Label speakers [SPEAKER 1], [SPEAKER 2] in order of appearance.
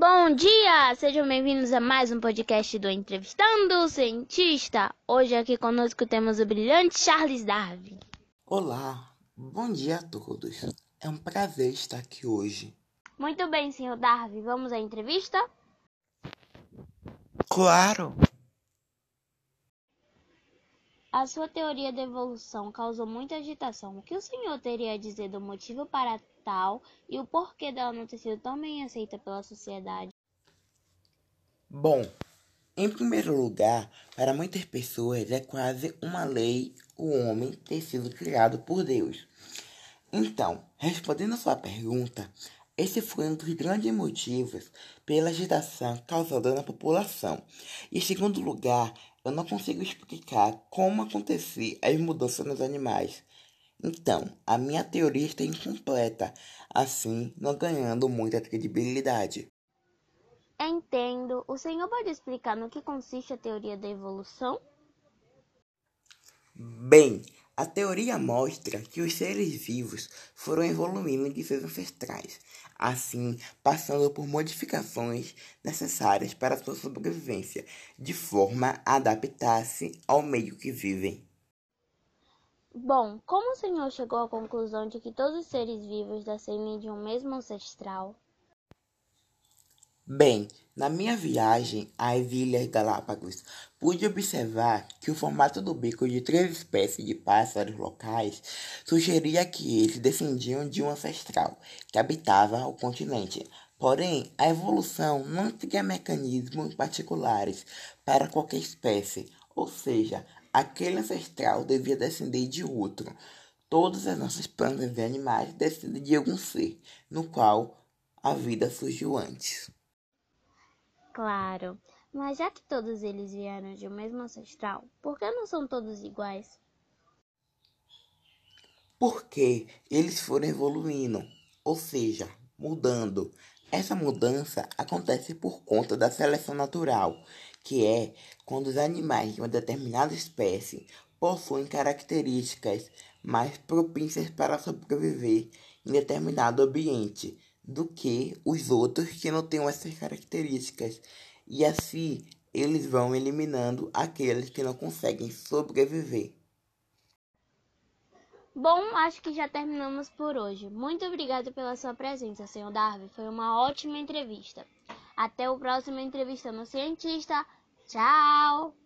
[SPEAKER 1] Bom dia! Sejam bem-vindos a mais um podcast do Entrevistando o Cientista. Hoje aqui conosco temos o brilhante Charles Darwin.
[SPEAKER 2] Olá, bom dia a todos. É um prazer estar aqui hoje.
[SPEAKER 1] Muito bem, senhor Darwin, vamos à entrevista?
[SPEAKER 2] Claro!
[SPEAKER 1] A sua teoria da evolução causou muita agitação. O que o senhor teria a dizer do motivo para tal e o porquê dela não ter sido tão bem aceita pela sociedade?
[SPEAKER 2] Bom, em primeiro lugar, para muitas pessoas é quase uma lei o homem ter sido criado por Deus. Então, respondendo a sua pergunta, esse foi um dos grandes motivos pela agitação causada na população. E em segundo lugar, eu não consigo explicar como aconteciam as mudanças nos animais. Então, a minha teoria está incompleta, assim não ganhando muita credibilidade.
[SPEAKER 1] Entendo. O senhor pode explicar no que consiste a teoria da evolução?
[SPEAKER 2] Bem, a teoria mostra que os seres vivos foram evoluindo de seus ancestrais, assim passando por modificações necessárias para sua sobrevivência, de forma a adaptar-se ao meio que vivem.
[SPEAKER 1] Bom, como o senhor chegou à conclusão de que todos os seres vivos descendem de um mesmo ancestral?
[SPEAKER 2] Bem, na minha viagem às Ilhas Galápagos, pude observar que o formato do bico de três espécies de pássaros locais sugeria que eles descendiam de um ancestral que habitava o continente. Porém, a evolução não tinha mecanismos particulares para qualquer espécie, ou seja, aquele ancestral devia descender de outro. Todas as nossas plantas e animais descendem de algum ser, no qual a vida surgiu antes.
[SPEAKER 1] Claro, mas já que todos eles vieram de um mesmo ancestral, por que não são todos iguais?
[SPEAKER 2] Porque eles foram evoluindo, ou seja, mudando. Essa mudança acontece por conta da seleção natural, que é quando os animais de uma determinada espécie possuem características mais propícias para sobreviver em determinado ambiente do que os outros que não têm essas características. E assim eles vão eliminando aqueles que não conseguem sobreviver.
[SPEAKER 1] Bom, acho que já terminamos por hoje. Muito obrigado pela sua presença, senhor Darwin. Foi uma ótima entrevista. Até o próximo Entrevistando Cientista. Tchau!